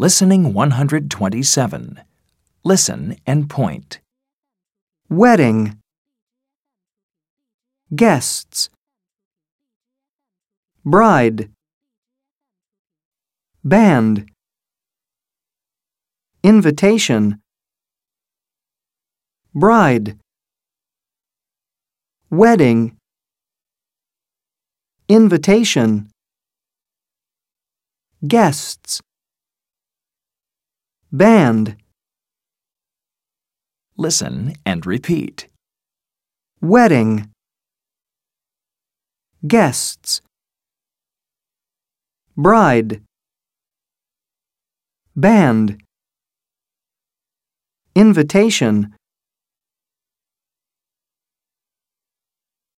Listening 127. Listen and point. wedding, guests, bride, band, invitation, bride, wedding, invitation, guests, band, Listen and repeat. wedding, guests, bride, band, invitation,